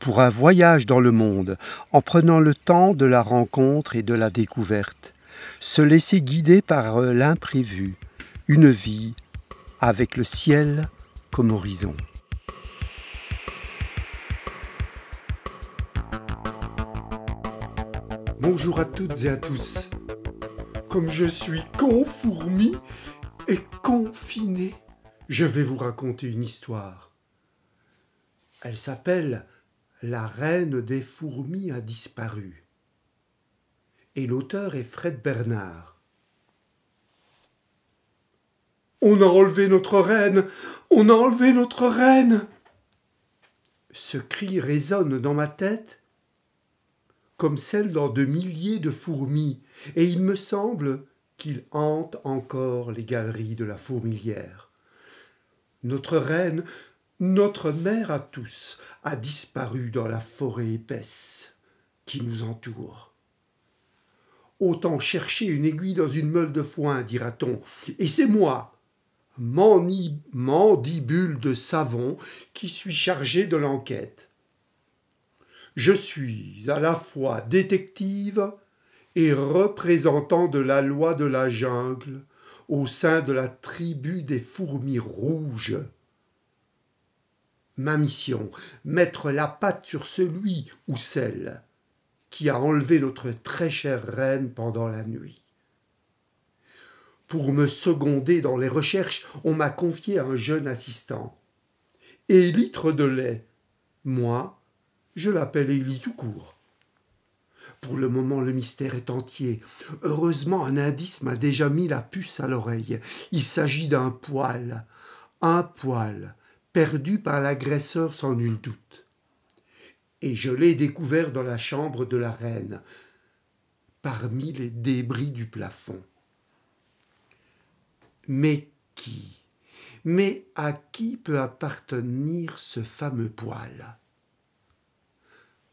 pour un voyage dans le monde, en prenant le temps de la rencontre et de la découverte, se laisser guider par euh, l'imprévu, une vie avec le ciel comme horizon. Bonjour à toutes et à tous. Comme je suis confourmi et confiné, je vais vous raconter une histoire. Elle s'appelle La reine des fourmis a disparu. Et l'auteur est Fred Bernard. On a enlevé notre reine On a enlevé notre reine Ce cri résonne dans ma tête comme celle dans de milliers de fourmis, et il me semble qu'il hante encore les galeries de la fourmilière. Notre reine, notre mère à tous, a disparu dans la forêt épaisse qui nous entoure. Autant chercher une aiguille dans une meule de foin, dira-t-on, et c'est moi, mandibule de savon, qui suis chargé de l'enquête. Je suis à la fois détective et représentant de la loi de la jungle au sein de la tribu des fourmis rouges. Ma mission, mettre la patte sur celui ou celle qui a enlevé notre très chère reine pendant la nuit. Pour me seconder dans les recherches, on m'a confié un jeune assistant. Et litre de lait, moi, je l'appelle Élie tout court. Pour le moment, le mystère est entier. Heureusement, un indice m'a déjà mis la puce à l'oreille. Il s'agit d'un poil. Un poil, perdu par l'agresseur sans nul doute. Et je l'ai découvert dans la chambre de la reine, parmi les débris du plafond. Mais qui Mais à qui peut appartenir ce fameux poil?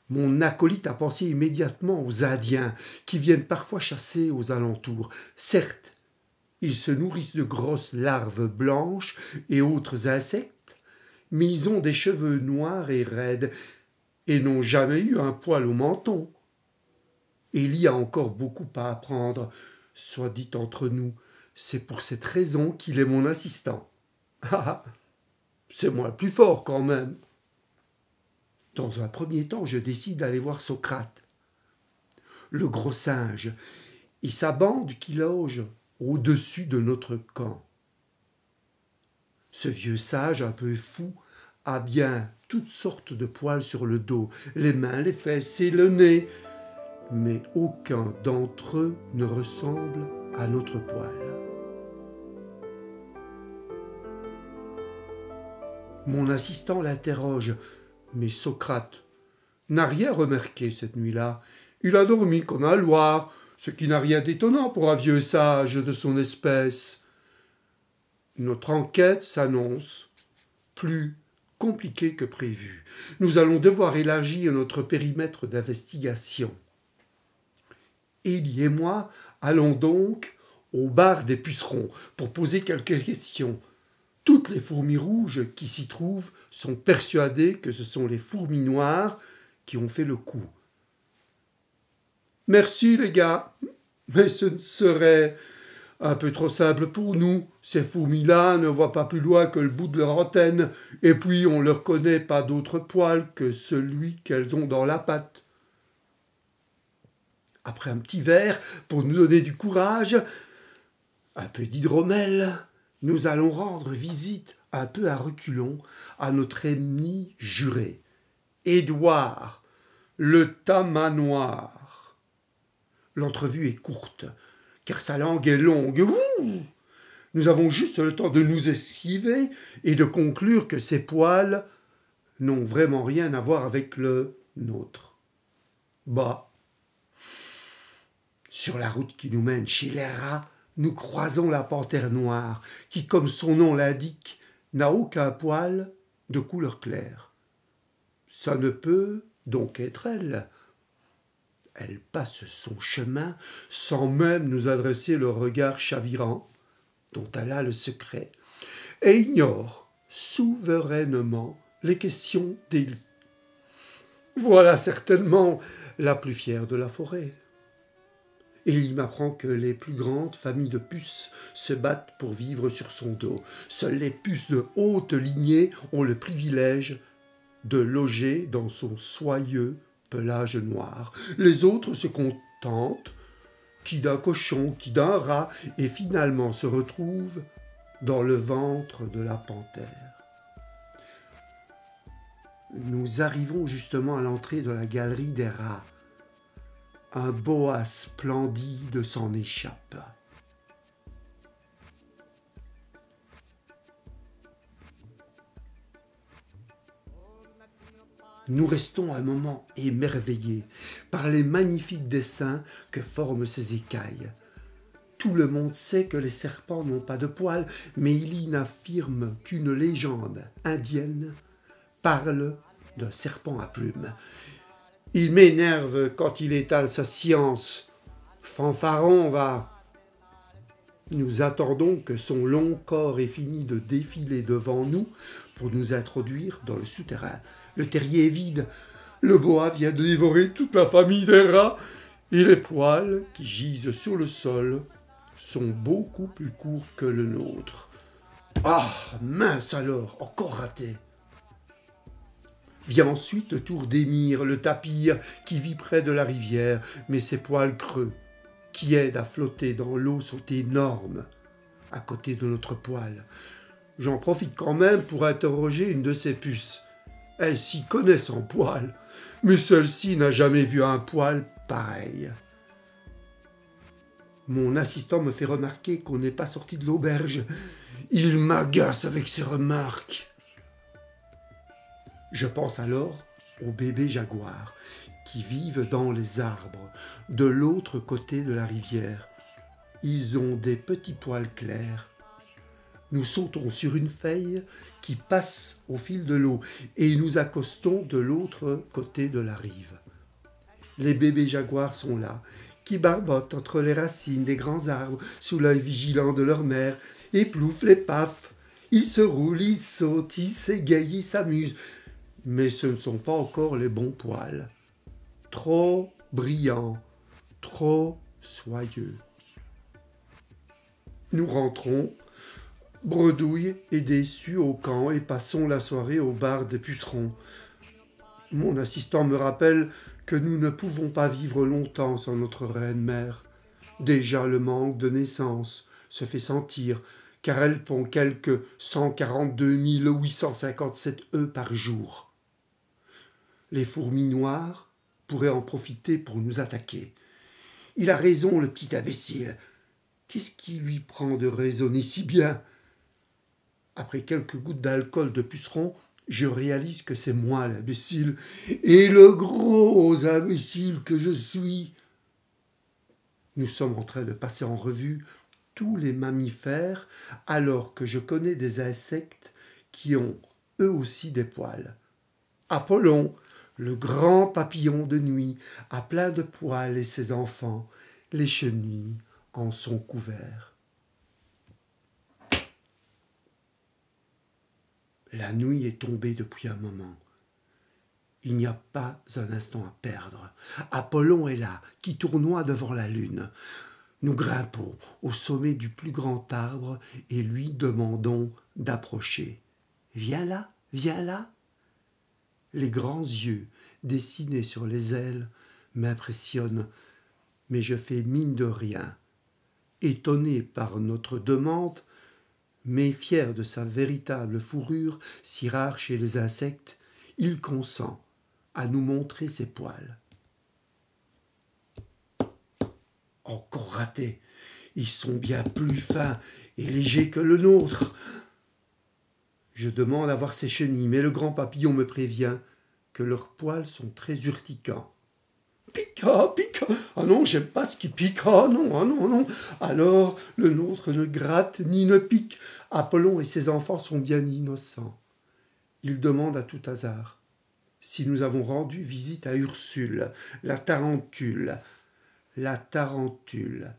Mon acolyte a pensé immédiatement aux Indiens, qui viennent parfois chasser aux alentours. Certes, ils se nourrissent de grosses larves blanches et autres insectes, mais ils ont des cheveux noirs et raides, et n'ont jamais eu un poil au menton. Il y a encore beaucoup à apprendre, soit dit entre nous. C'est pour cette raison qu'il est mon assistant. Ah, c'est moi le plus fort quand même. Dans un premier temps, je décide d'aller voir Socrate, le gros singe, et sa bande qui loge au-dessus de notre camp. Ce vieux sage un peu fou a bien toutes sortes de poils sur le dos, les mains, les fesses et le nez, mais aucun d'entre eux ne ressemble à notre poil. Mon assistant l'interroge mais Socrate n'a rien remarqué cette nuit-là. Il a dormi comme un loir, ce qui n'a rien d'étonnant pour un vieux sage de son espèce. Notre enquête s'annonce plus compliquée que prévu. Nous allons devoir élargir notre périmètre d'investigation. Élie et moi allons donc au bar des pucerons pour poser quelques questions toutes les fourmis rouges qui s'y trouvent sont persuadées que ce sont les fourmis noires qui ont fait le coup. Merci les gars, mais ce ne serait un peu trop simple pour nous. Ces fourmis-là ne voient pas plus loin que le bout de leur antenne, et puis on ne leur connaît pas d'autre poil que celui qu'elles ont dans la patte. Après un petit verre, pour nous donner du courage, un peu d'hydromel, nous allons rendre visite un peu à reculons à notre ennemi juré, Édouard, le tamanoir. L'entrevue est courte, car sa langue est longue. nous avons juste le temps de nous esquiver et de conclure que ses poils n'ont vraiment rien à voir avec le nôtre. Bah, sur la route qui nous mène chez les rats, nous croisons la panthère noire, qui, comme son nom l'indique, n'a aucun poil de couleur claire. Ça ne peut donc être elle. Elle passe son chemin sans même nous adresser le regard chavirant dont elle a le secret, et ignore souverainement les questions d'Élie. Voilà certainement la plus fière de la forêt. Et il m'apprend que les plus grandes familles de puces se battent pour vivre sur son dos. Seules les puces de haute lignée ont le privilège de loger dans son soyeux pelage noir. Les autres se contentent qui d'un cochon, qui d'un rat, et finalement se retrouvent dans le ventre de la panthère. Nous arrivons justement à l'entrée de la galerie des rats. Un boa splendide s'en échappe. Nous restons un moment émerveillés par les magnifiques dessins que forment ces écailles. Tout le monde sait que les serpents n'ont pas de poils, mais il n'affirme qu'une légende indienne parle d'un serpent à plumes. Il m'énerve quand il étale sa science. Fanfaron va. Nous attendons que son long corps ait fini de défiler devant nous pour nous introduire dans le souterrain. Le terrier est vide. Le boa vient de dévorer toute la famille des rats et les poils qui gisent sur le sol sont beaucoup plus courts que le nôtre. Ah, mince alors, encore raté. Vient ensuite le tour d'Émir, le tapir, qui vit près de la rivière, mais ses poils creux, qui aident à flotter dans l'eau, sont énormes à côté de notre poil. J'en profite quand même pour interroger une de ces puces. Elle s'y connaît en poil, mais celle-ci n'a jamais vu un poil pareil. Mon assistant me fait remarquer qu'on n'est pas sorti de l'auberge. Il m'agace avec ses remarques. Je pense alors aux bébés jaguars vivent dans les arbres de l'autre côté de la rivière. Ils ont des petits poils clairs. Nous sautons sur une feuille qui passe au fil de l'eau et nous accostons de l'autre côté de la rive. Les bébés jaguars sont là, qui barbotent entre les racines des grands arbres sous l'œil vigilant de leur mère, et ploufent les paf. Ils se roulent, ils sautent, ils s'égayent, ils s'amusent. Mais ce ne sont pas encore les bons poils. Trop brillants, trop soyeux. Nous rentrons, bredouilles et déçus au camp et passons la soirée au bar des pucerons. Mon assistant me rappelle que nous ne pouvons pas vivre longtemps sans notre reine mère. Déjà le manque de naissance se fait sentir, car elle pond quelque 142 857 œufs par jour. Les fourmis noires pourraient en profiter pour nous attaquer. Il a raison, le petit imbécile. Qu'est-ce qui lui prend de raisonner si bien? Après quelques gouttes d'alcool de puceron, je réalise que c'est moi l'imbécile et le gros imbécile que je suis. Nous sommes en train de passer en revue tous les mammifères alors que je connais des insectes qui ont eux aussi des poils. Apollon, le grand papillon de nuit, a plein de poils et ses enfants, les chenilles, en sont couverts. La nuit est tombée depuis un moment. Il n'y a pas un instant à perdre. Apollon est là, qui tournoie devant la lune. Nous grimpons au sommet du plus grand arbre et lui demandons d'approcher. Viens là, viens là. Les grands yeux dessinés sur les ailes m'impressionnent, mais je fais mine de rien. Étonné par notre demande, mais fier de sa véritable fourrure, si rare chez les insectes, il consent à nous montrer ses poils. Encore raté. Ils sont bien plus fins et légers que le nôtre. Je demande à voir ses chenilles, mais le grand papillon me prévient que leurs poils sont très urticants. Pica, pica. Ah non, j'aime pas ce qui pique. Ah non, ah non, non. Alors, le nôtre ne gratte ni ne pique. Apollon et ses enfants sont bien innocents. Ils demandent à tout hasard si nous avons rendu visite à Ursule, la tarentule, la tarentule,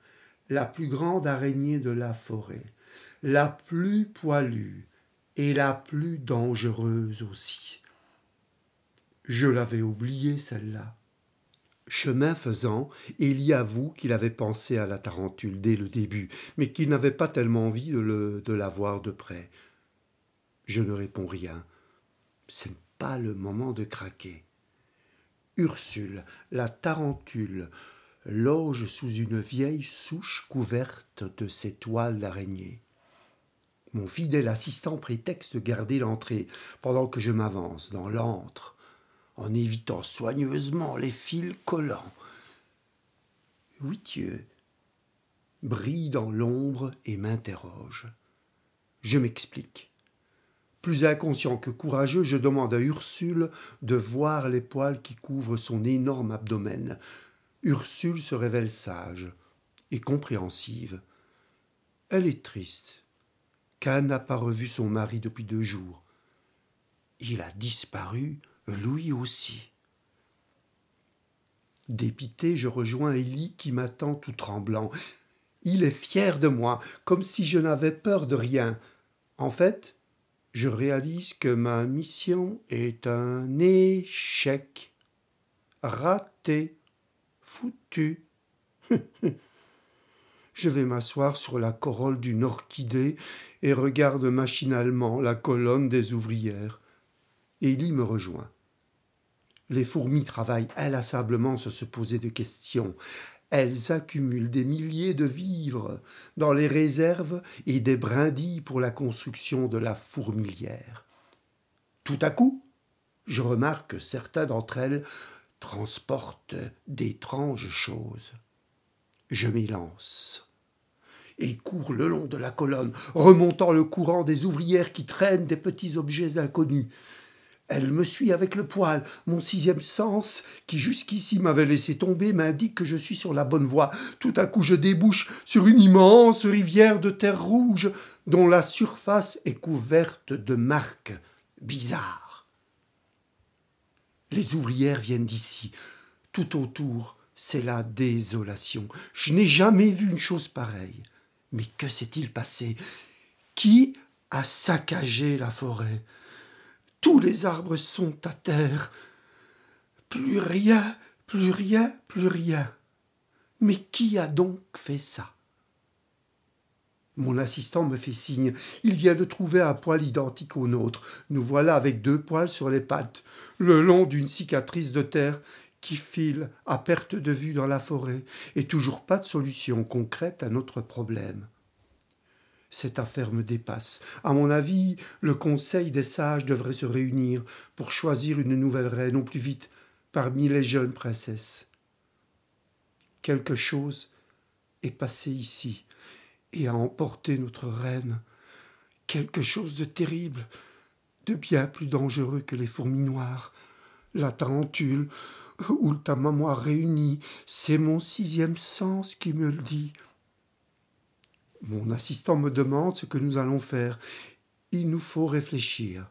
la plus grande araignée de la forêt, la plus poilue et la plus dangereuse aussi. Je l'avais oubliée, celle-là. Chemin faisant, y avoue qu'il avait pensé à la tarentule dès le début, mais qu'il n'avait pas tellement envie de la voir de près. Je ne réponds rien. Ce n'est pas le moment de craquer. Ursule, la tarentule, loge sous une vieille souche couverte de ses toiles d'araignée. Mon fidèle assistant prétexte de garder l'entrée pendant que je m'avance dans l'antre en évitant soigneusement les fils collants. Huitieux brille dans l'ombre et m'interroge. Je m'explique. Plus inconscient que courageux, je demande à Ursule de voir les poils qui couvrent son énorme abdomen. Ursule se révèle sage et compréhensive. Elle est triste, car n'a pas revu son mari depuis deux jours. Il a disparu lui aussi. Dépité, je rejoins Élie qui m'attend tout tremblant. Il est fier de moi, comme si je n'avais peur de rien. En fait, je réalise que ma mission est un échec. Raté. Foutu. je vais m'asseoir sur la corolle d'une orchidée et regarde machinalement la colonne des ouvrières. Élie me rejoint. Les fourmis travaillent inlassablement sans se poser de questions. Elles accumulent des milliers de vivres dans les réserves et des brindilles pour la construction de la fourmilière. Tout à coup, je remarque que certains d'entre elles transportent d'étranges choses. Je m'élance et cours le long de la colonne, remontant le courant des ouvrières qui traînent des petits objets inconnus. Elle me suit avec le poil. Mon sixième sens, qui jusqu'ici m'avait laissé tomber, m'indique que je suis sur la bonne voie. Tout à coup, je débouche sur une immense rivière de terre rouge, dont la surface est couverte de marques bizarres. Les ouvrières viennent d'ici. Tout autour, c'est la désolation. Je n'ai jamais vu une chose pareille. Mais que s'est-il passé? Qui a saccagé la forêt? Tous les arbres sont à terre. Plus rien, plus rien, plus rien. Mais qui a donc fait ça? Mon assistant me fait signe. Il vient de trouver un poil identique au nôtre. Nous voilà avec deux poils sur les pattes, le long d'une cicatrice de terre qui file à perte de vue dans la forêt, et toujours pas de solution concrète à notre problème. Cette affaire me dépasse. À mon avis, le conseil des sages devrait se réunir pour choisir une nouvelle reine au plus vite parmi les jeunes princesses. Quelque chose est passé ici et a emporté notre reine. Quelque chose de terrible, de bien plus dangereux que les fourmis noires. La tarentule ou ta maman réunie, c'est mon sixième sens qui me le dit. Mon assistant me demande ce que nous allons faire. Il nous faut réfléchir.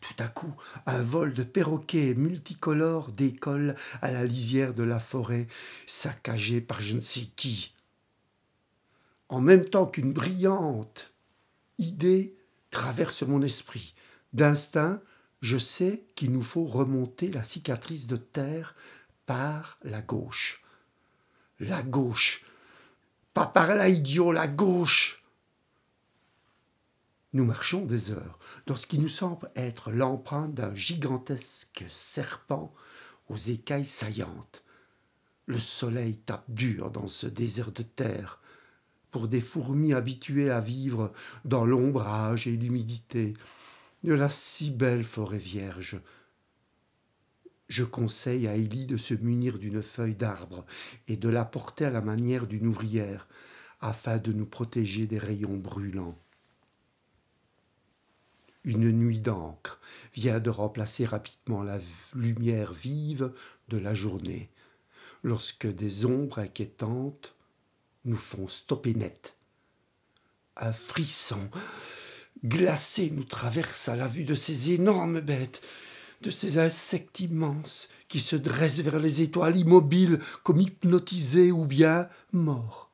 Tout à coup, un vol de perroquets multicolores décolle à la lisière de la forêt, saccagée par je ne sais qui. En même temps qu'une brillante idée traverse mon esprit. D'instinct, je sais qu'il nous faut remonter la cicatrice de terre par la gauche. La gauche, pas par là, idiot, la gauche. Nous marchons des heures dans ce qui nous semble être l'empreinte d'un gigantesque serpent aux écailles saillantes. Le soleil tape dur dans ce désert de terre. Pour des fourmis habituées à vivre dans l'ombrage et l'humidité de la si belle forêt vierge, je conseille à Élie de se munir d'une feuille d'arbre et de la porter à la manière d'une ouvrière, afin de nous protéger des rayons brûlants. Une nuit d'encre vient de remplacer rapidement la lumière vive de la journée, lorsque des ombres inquiétantes nous font stopper net. Un frisson glacé nous traverse à la vue de ces énormes bêtes de ces insectes immenses qui se dressent vers les étoiles immobiles comme hypnotisés ou bien morts.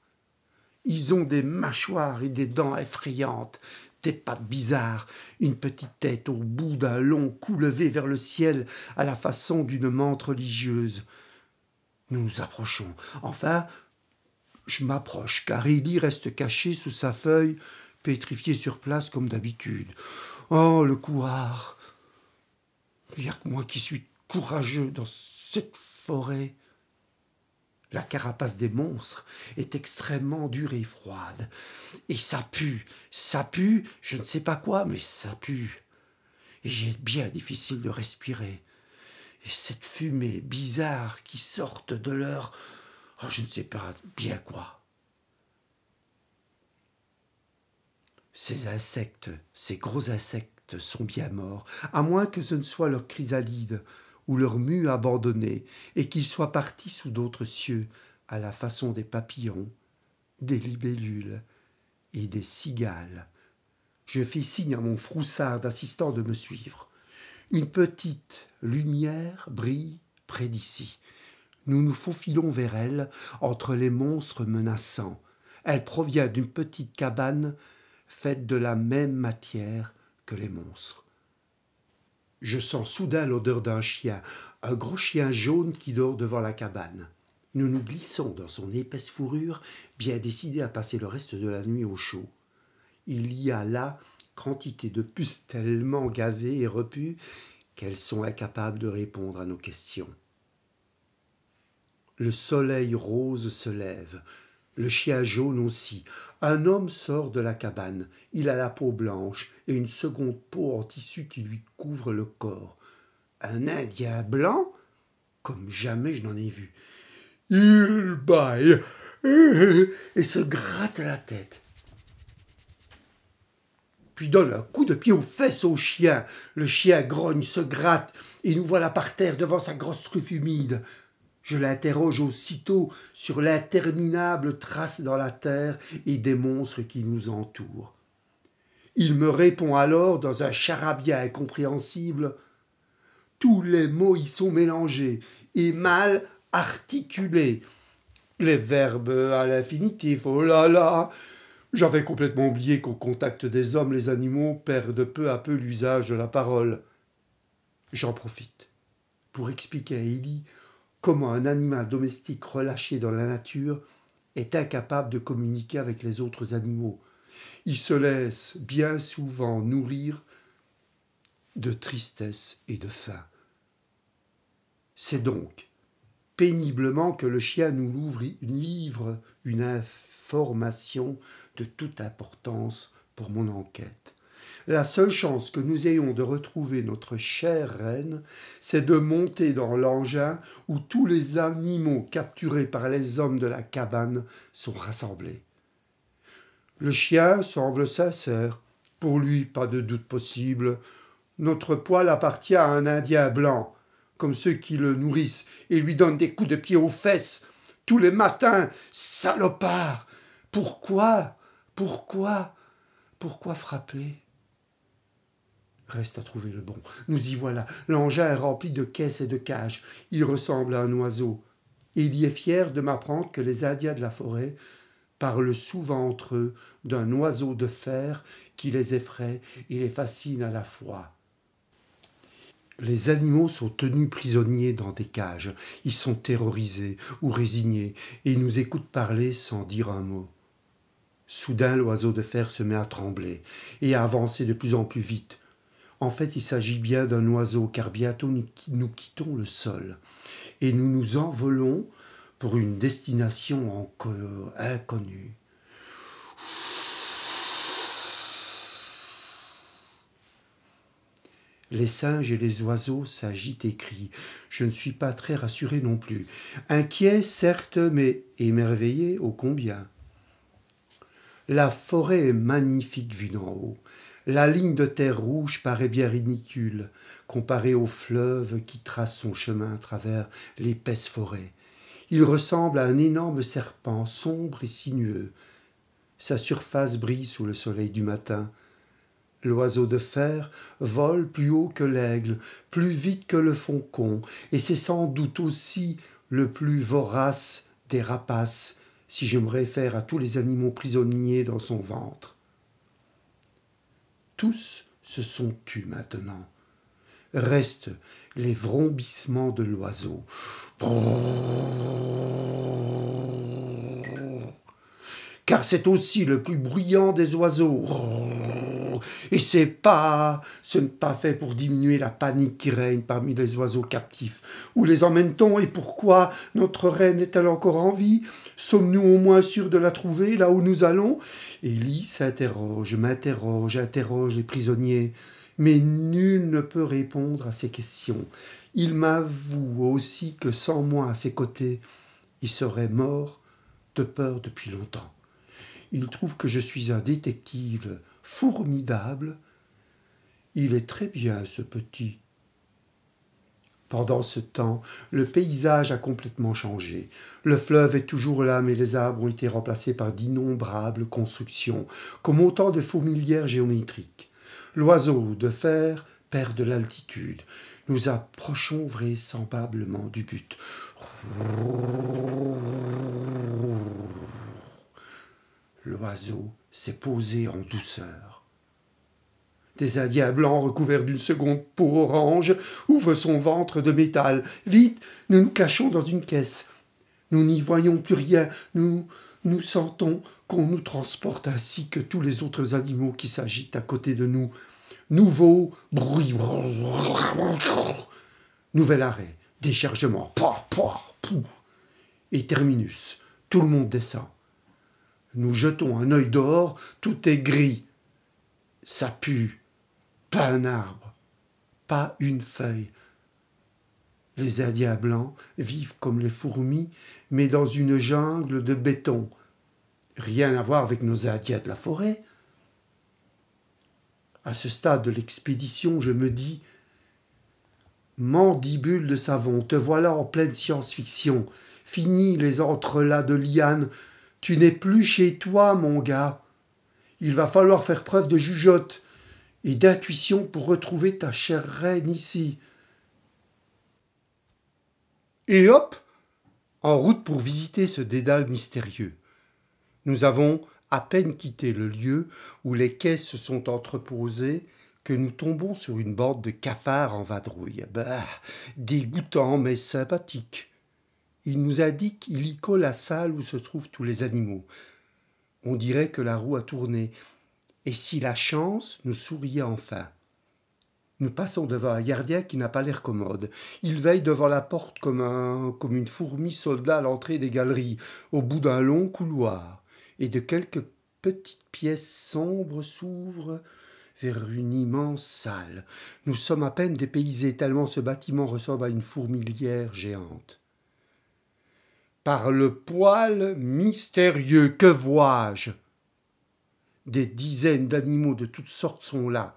Ils ont des mâchoires et des dents effrayantes, des pattes bizarres, une petite tête au bout d'un long cou levé vers le ciel à la façon d'une menthe religieuse. Nous nous approchons. Enfin, je m'approche, car Élie reste caché sous sa feuille, pétrifié sur place comme d'habitude. Oh, le courard Il n'y a que moi qui suis courageux dans cette forêt. La carapace des monstres est extrêmement dure et froide. Et ça pue, ça pue, je ne sais pas quoi, mais ça pue. Et j'ai bien difficile de respirer. Et cette fumée bizarre qui sort de leur... Oh, je ne sais pas bien quoi. Ces insectes, ces gros insectes sont bien morts, à moins que ce ne soit leur chrysalide ou leur mue abandonnée, et qu'ils soient partis sous d'autres cieux, à la façon des papillons, des libellules et des cigales. Je fis signe à mon froussard d'assistant de me suivre. Une petite lumière brille près d'ici. Nous nous faufilons vers elle, entre les monstres menaçants. Elle provient d'une petite cabane faite de la même matière que les monstres. Je sens soudain l'odeur d'un chien, un gros chien jaune qui dort devant la cabane. Nous nous glissons dans son épaisse fourrure, bien décidés à passer le reste de la nuit au chaud. Il y a là quantité de puces tellement gavées et repues qu'elles sont incapables de répondre à nos questions. Le soleil rose se lève, le chien jaune aussi. Un homme sort de la cabane. Il a la peau blanche et une seconde peau en tissu qui lui couvre le corps. Un Indien blanc? Comme jamais je n'en ai vu. Il baille et se gratte la tête. Puis donne un coup de pied aux fesses au chien. Le chien grogne, se gratte, et nous voilà par terre devant sa grosse truffe humide. Je l'interroge aussitôt sur l'interminable trace dans la terre et des monstres qui nous entourent. Il me répond alors dans un charabia incompréhensible. Tous les mots y sont mélangés et mal articulés. Les verbes à l'infinitif, oh là là J'avais complètement oublié qu'au contact des hommes, les animaux perdent peu à peu l'usage de la parole. J'en profite pour expliquer à Élie comment un animal domestique relâché dans la nature est incapable de communiquer avec les autres animaux. Il se laisse bien souvent nourrir de tristesse et de faim. C'est donc péniblement que le chien nous livre une information de toute importance pour mon enquête. La seule chance que nous ayons de retrouver notre chère reine, c'est de monter dans l'engin où tous les animaux capturés par les hommes de la cabane sont rassemblés. Le chien semble sincère. Pour lui, pas de doute possible. Notre poil appartient à un Indien blanc, comme ceux qui le nourrissent et lui donnent des coups de pied aux fesses tous les matins. Salopard Pourquoi Pourquoi Pourquoi frapper? Reste à trouver le bon. Nous y voilà. L'engin est rempli de caisses et de cages. Il ressemble à un oiseau. Et il y est fier de m'apprendre que les Indiens de la forêt parlent souvent entre eux d'un oiseau de fer qui les effraie et les fascine à la fois. Les animaux sont tenus prisonniers dans des cages. Ils sont terrorisés ou résignés et nous écoutent parler sans dire un mot. Soudain, l'oiseau de fer se met à trembler et à avancer de plus en plus vite. En fait, il s'agit bien d'un oiseau, car bientôt nous quittons le sol et nous nous envolons pour une destination inconnue. Les singes et les oiseaux s'agitent et crient. Je ne suis pas très rassuré non plus. Inquiet, certes, mais émerveillé ô combien. La forêt est magnifique vue d'en haut. La ligne de terre rouge paraît bien ridicule comparée au fleuve qui trace son chemin à travers l'épaisse forêt. Il ressemble à un énorme serpent sombre et sinueux. Sa surface brille sous le soleil du matin. L'oiseau de fer vole plus haut que l'aigle, plus vite que le faucon, et c'est sans doute aussi le plus vorace des rapaces, si je me réfère à tous les animaux prisonniers dans son ventre. Tous se sont tus maintenant. Restent les vrombissements de l'oiseau. Car c'est aussi le plus bruyant des oiseaux. Et c'est pas, ce n'est pas fait pour diminuer la panique qui règne parmi les oiseaux captifs. Où les emmène-t-on et pourquoi notre reine est-elle encore en vie? Sommes-nous au moins sûrs de la trouver là où nous allons? Élie s'interroge, m'interroge, interroge les prisonniers, mais nul ne peut répondre à ces questions. Il m'avoue aussi que sans moi à ses côtés, il serait mort de peur depuis longtemps. Il trouve que je suis un détective formidable. Il est très bien, ce petit. Pendant ce temps, le paysage a complètement changé. Le fleuve est toujours là, mais les arbres ont été remplacés par d'innombrables constructions, comme autant de fourmilières géométriques. L'oiseau de fer perd de l'altitude. Nous approchons vraisemblablement du but. L'oiseau s'est posé en douceur. Des Indiens blancs recouverts d'une seconde peau orange ouvrent son ventre de métal. Vite, nous nous cachons dans une caisse. Nous n'y voyons plus rien. Nous nous sentons qu'on nous transporte ainsi que tous les autres animaux qui s'agitent à côté de nous. Nouveau bruit. Nouvel arrêt. Déchargement. Et terminus. Tout le monde descend. Nous jetons un œil dehors, tout est gris. Ça pue. Pas un arbre, pas une feuille. Les Indiens blancs vivent comme les fourmis, mais dans une jungle de béton. Rien à voir avec nos Indiens de la forêt. À ce stade de l'expédition, je me dis Mandibule de savon, te voilà en pleine science-fiction. Fini les entrelacs de lianes tu n'es plus chez toi, mon gars. Il va falloir faire preuve de jugeote et d'intuition pour retrouver ta chère reine ici. Et hop, en route pour visiter ce dédale mystérieux. Nous avons à peine quitté le lieu où les caisses se sont entreposées que nous tombons sur une bande de cafards en vadrouille. Bah, dégoûtant mais sympathique. Il nous indique illico la salle où se trouvent tous les animaux. On dirait que la roue a tourné. Et si la chance nous souriait enfin? Nous passons devant un gardien qui n'a pas l'air commode. Il veille devant la porte comme, un, comme une fourmi soldat à l'entrée des galeries, au bout d'un long couloir. Et de quelques petites pièces sombres s'ouvrent vers une immense salle. Nous sommes à peine dépaysés tellement ce bâtiment ressemble à une fourmilière géante par le poil mystérieux. Que vois-je? Des dizaines d'animaux de toutes sortes sont là,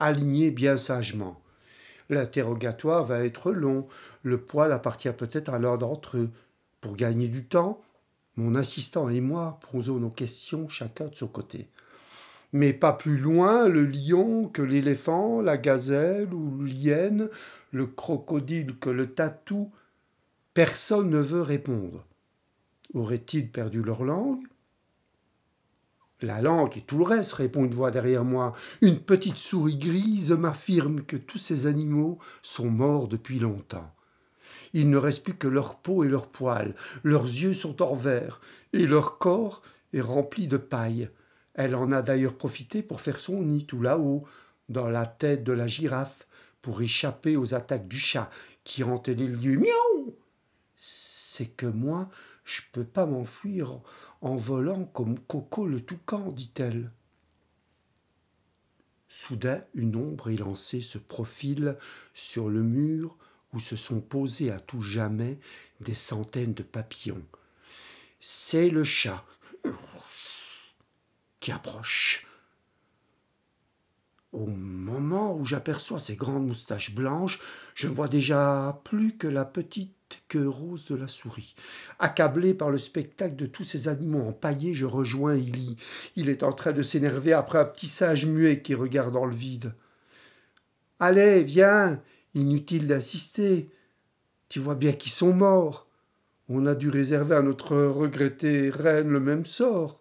alignés bien sagement. L'interrogatoire va être long. Le poil appartient peut-être à l'un d'entre eux. Pour gagner du temps, mon assistant et moi posons nos questions chacun de son côté. Mais pas plus loin le lion que l'éléphant, la gazelle ou l'hyène, le crocodile que le tatou, Personne ne veut répondre. Auraient-ils perdu leur langue? La langue et tout le reste, répond une voix derrière moi. Une petite souris grise m'affirme que tous ces animaux sont morts depuis longtemps. Il ne reste plus que leur peau et leurs poils. Leurs yeux sont en verre et leur corps est rempli de paille. Elle en a d'ailleurs profité pour faire son nid tout là-haut, dans la tête de la girafe, pour échapper aux attaques du chat qui hantait les lieux. Miaou c'est que moi, je peux pas m'enfuir en volant comme Coco le toucan, dit-elle. Soudain, une ombre élancée se profile sur le mur où se sont posés à tout jamais des centaines de papillons. C'est le chat qui approche. Au moment où j'aperçois ses grandes moustaches blanches, je ne vois déjà plus que la petite que rose de la souris. Accablé par le spectacle de tous ces animaux empaillés, je rejoins Illy. Il est en train de s'énerver après un petit sage muet qui regarde dans le vide. Allez, viens, inutile d'insister. Tu vois bien qu'ils sont morts. On a dû réserver à notre regrettée reine le même sort.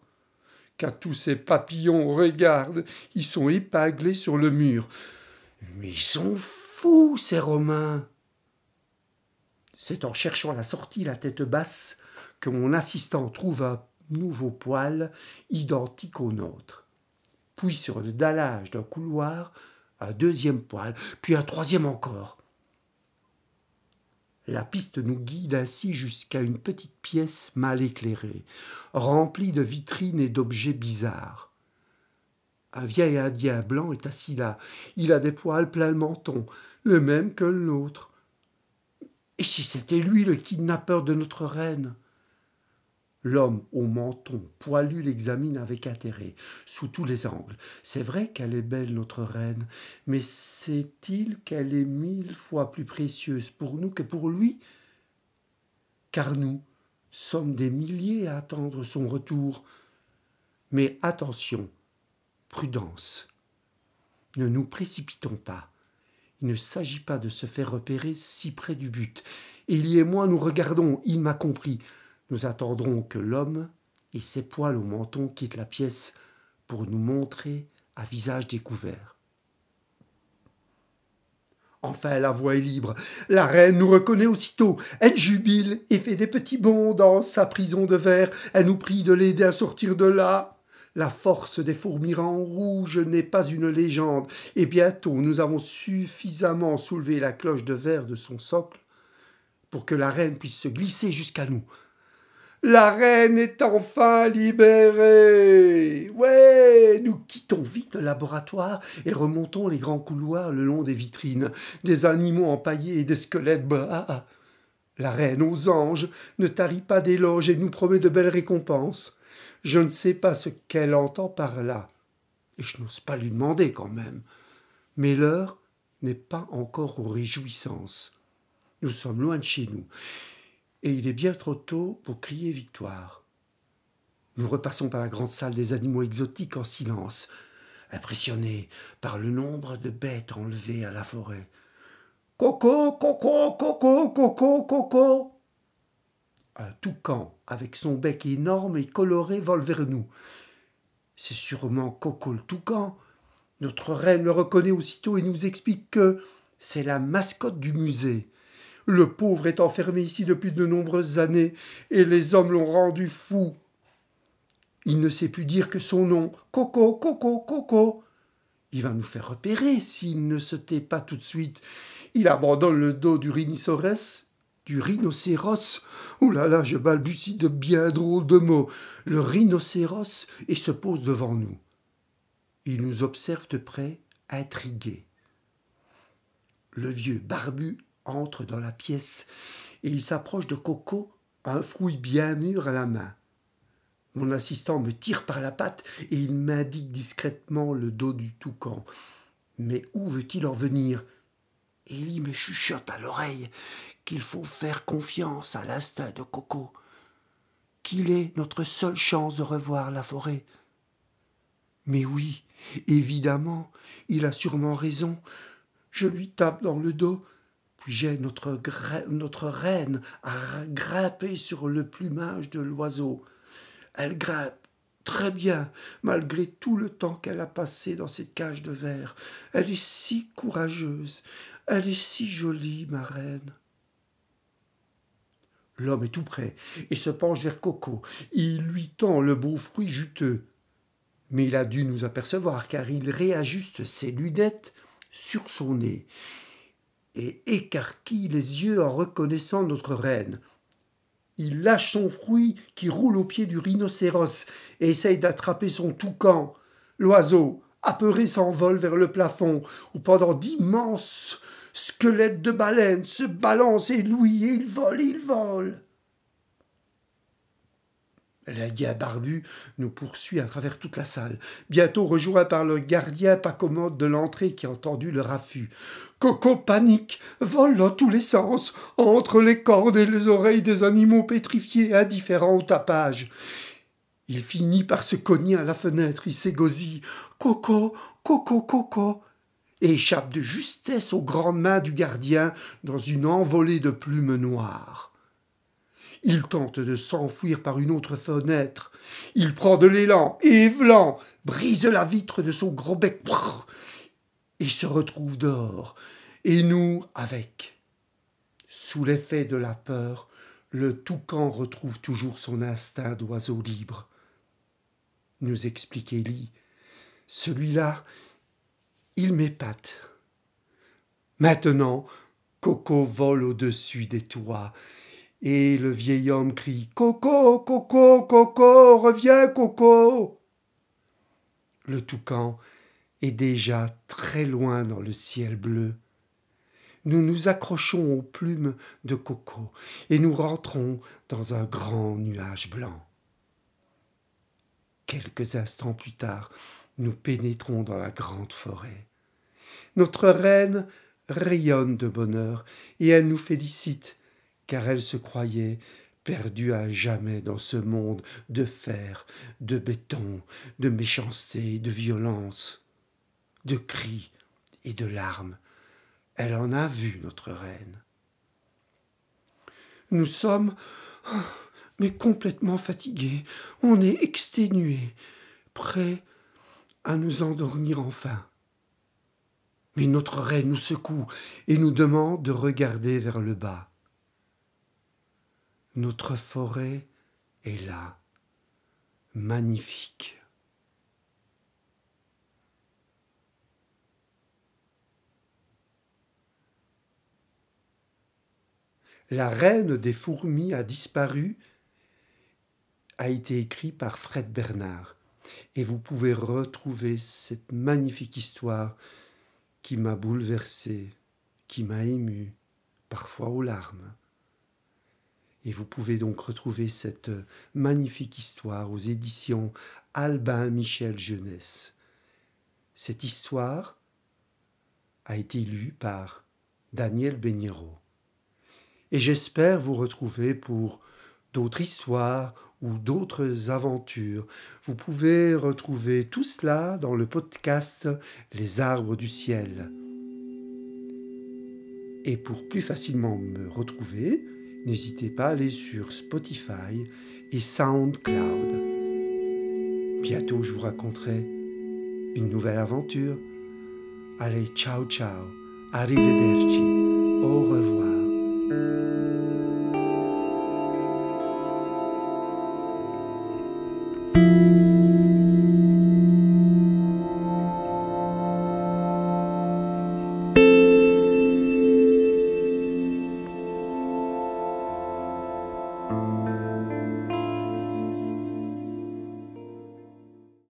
Qu'à tous ces papillons, regarde, ils sont épinglés sur le mur. Mais ils sont fous, ces Romains. C'est en cherchant la sortie la tête basse que mon assistant trouve un nouveau poil identique au nôtre. Puis sur le dallage d'un couloir, un deuxième poil, puis un troisième encore. La piste nous guide ainsi jusqu'à une petite pièce mal éclairée, remplie de vitrines et d'objets bizarres. Un vieil indien blanc est assis là. Il a des poils plein le menton, le même que l'autre. Et si c'était lui le kidnappeur de notre reine? L'homme au menton poilu l'examine avec intérêt, sous tous les angles. C'est vrai qu'elle est belle, notre reine, mais sait-il qu'elle est mille fois plus précieuse pour nous que pour lui? Car nous sommes des milliers à attendre son retour. Mais attention, prudence. Ne nous précipitons pas. Il ne s'agit pas de se faire repérer si près du but. Élie et moi, nous regardons, il m'a compris. Nous attendrons que l'homme et ses poils au menton quittent la pièce pour nous montrer à visage découvert. Enfin, la voix est libre. La reine nous reconnaît aussitôt. Elle jubile et fait des petits bonds dans sa prison de verre. Elle nous prie de l'aider à sortir de là. La force des fourmirans rouges n'est pas une légende, et bientôt nous avons suffisamment soulevé la cloche de verre de son socle pour que la reine puisse se glisser jusqu'à nous. La reine est enfin libérée. Ouais, nous quittons vite le laboratoire et remontons les grands couloirs le long des vitrines, des animaux empaillés et des squelettes bras. La reine aux anges ne tarit pas d'éloges et nous promet de belles récompenses. Je ne sais pas ce qu'elle entend par là, et je n'ose pas lui demander quand même. Mais l'heure n'est pas encore aux réjouissances. Nous sommes loin de chez nous, et il est bien trop tôt pour crier victoire. Nous repassons par la grande salle des animaux exotiques en silence, impressionnés par le nombre de bêtes enlevées à la forêt. Coco, coco, coco, coco, coco. Un toucan avec son bec énorme et coloré vole vers nous. C'est sûrement Coco le toucan. Notre reine le reconnaît aussitôt et nous explique que c'est la mascotte du musée. Le pauvre est enfermé ici depuis de nombreuses années, et les hommes l'ont rendu fou. Il ne sait plus dire que son nom. Coco, Coco, Coco. Il va nous faire repérer s'il ne se tait pas tout de suite. Il abandonne le dos du rhinocéros, du rhinocéros. Oh là là, je balbutie de bien drôles de mots. Le rhinocéros et se pose devant nous. Il nous observe de près, intrigué. Le vieux barbu entre dans la pièce et il s'approche de Coco, un fruit bien mûr à la main. Mon assistant me tire par la patte et il m'indique discrètement le dos du toucan. Mais où veut-il en venir? Élie me chuchote à l'oreille qu'il faut faire confiance à l'instinct de Coco, qu'il est notre seule chance de revoir la forêt. Mais oui, évidemment, il a sûrement raison. Je lui tape dans le dos j'ai notre, reine à grimper sur le plumage de l'oiseau. Elle grimpe très bien, malgré tout le temps qu'elle a passé dans cette cage de verre. Elle est si courageuse, elle est si jolie, ma reine. L'homme est tout près et se penche vers Coco. Il lui tend le beau fruit juteux. Mais il a dû nous apercevoir car il réajuste ses lunettes sur son nez et écarquille les yeux en reconnaissant notre reine. Il lâche son fruit qui roule au pied du rhinocéros et essaye d'attraper son toucan. L'oiseau, apeuré, s'envole vers le plafond, où pendant d'immenses squelettes de baleines se balancent et louis il vole, il vole. L'Indien barbu nous poursuit à travers toute la salle, bientôt rejoint par le gardien pas commode de l'entrée qui a entendu le raffut. Coco panique, vole dans tous les sens, entre les cordes et les oreilles des animaux pétrifiés, indifférents au tapage. Il finit par se cogner à la fenêtre, il s'égosille. Coco, Coco, Coco et échappe de justesse aux grandes mains du gardien dans une envolée de plumes noires. Il tente de s'enfuir par une autre fenêtre. Il prend de l'élan, évelant, brise la vitre de son gros bec et se retrouve dehors, et nous avec. Sous l'effet de la peur, le toucan retrouve toujours son instinct d'oiseau libre. Nous explique Élie. Celui-là, il m'épate. Maintenant, Coco vole au-dessus des toits, et le vieil homme crie Coco, Coco, Coco, reviens, Coco. Le toucan est déjà très loin dans le ciel bleu. Nous nous accrochons aux plumes de Coco et nous rentrons dans un grand nuage blanc. Quelques instants plus tard, nous pénétrons dans la grande forêt. Notre reine rayonne de bonheur et elle nous félicite car elle se croyait perdue à jamais dans ce monde de fer, de béton, de méchanceté, de violence, de cris et de larmes. Elle en a vu notre reine. Nous sommes mais complètement fatigués, on est exténués, prêts à nous endormir enfin. Mais notre reine nous secoue et nous demande de regarder vers le bas. Notre forêt est là, magnifique. La reine des fourmis a disparu a été écrit par Fred Bernard. Et vous pouvez retrouver cette magnifique histoire qui m'a bouleversé, qui m'a ému, parfois aux larmes. Et vous pouvez donc retrouver cette magnifique histoire aux éditions Albin Michel Jeunesse. Cette histoire a été lue par Daniel Begnero. Et j'espère vous retrouver pour d'autres histoires ou d'autres aventures. Vous pouvez retrouver tout cela dans le podcast Les arbres du ciel. Et pour plus facilement me retrouver, n'hésitez pas à aller sur Spotify et SoundCloud. Bientôt, je vous raconterai une nouvelle aventure. Allez, ciao ciao, arrivederci, au revoir.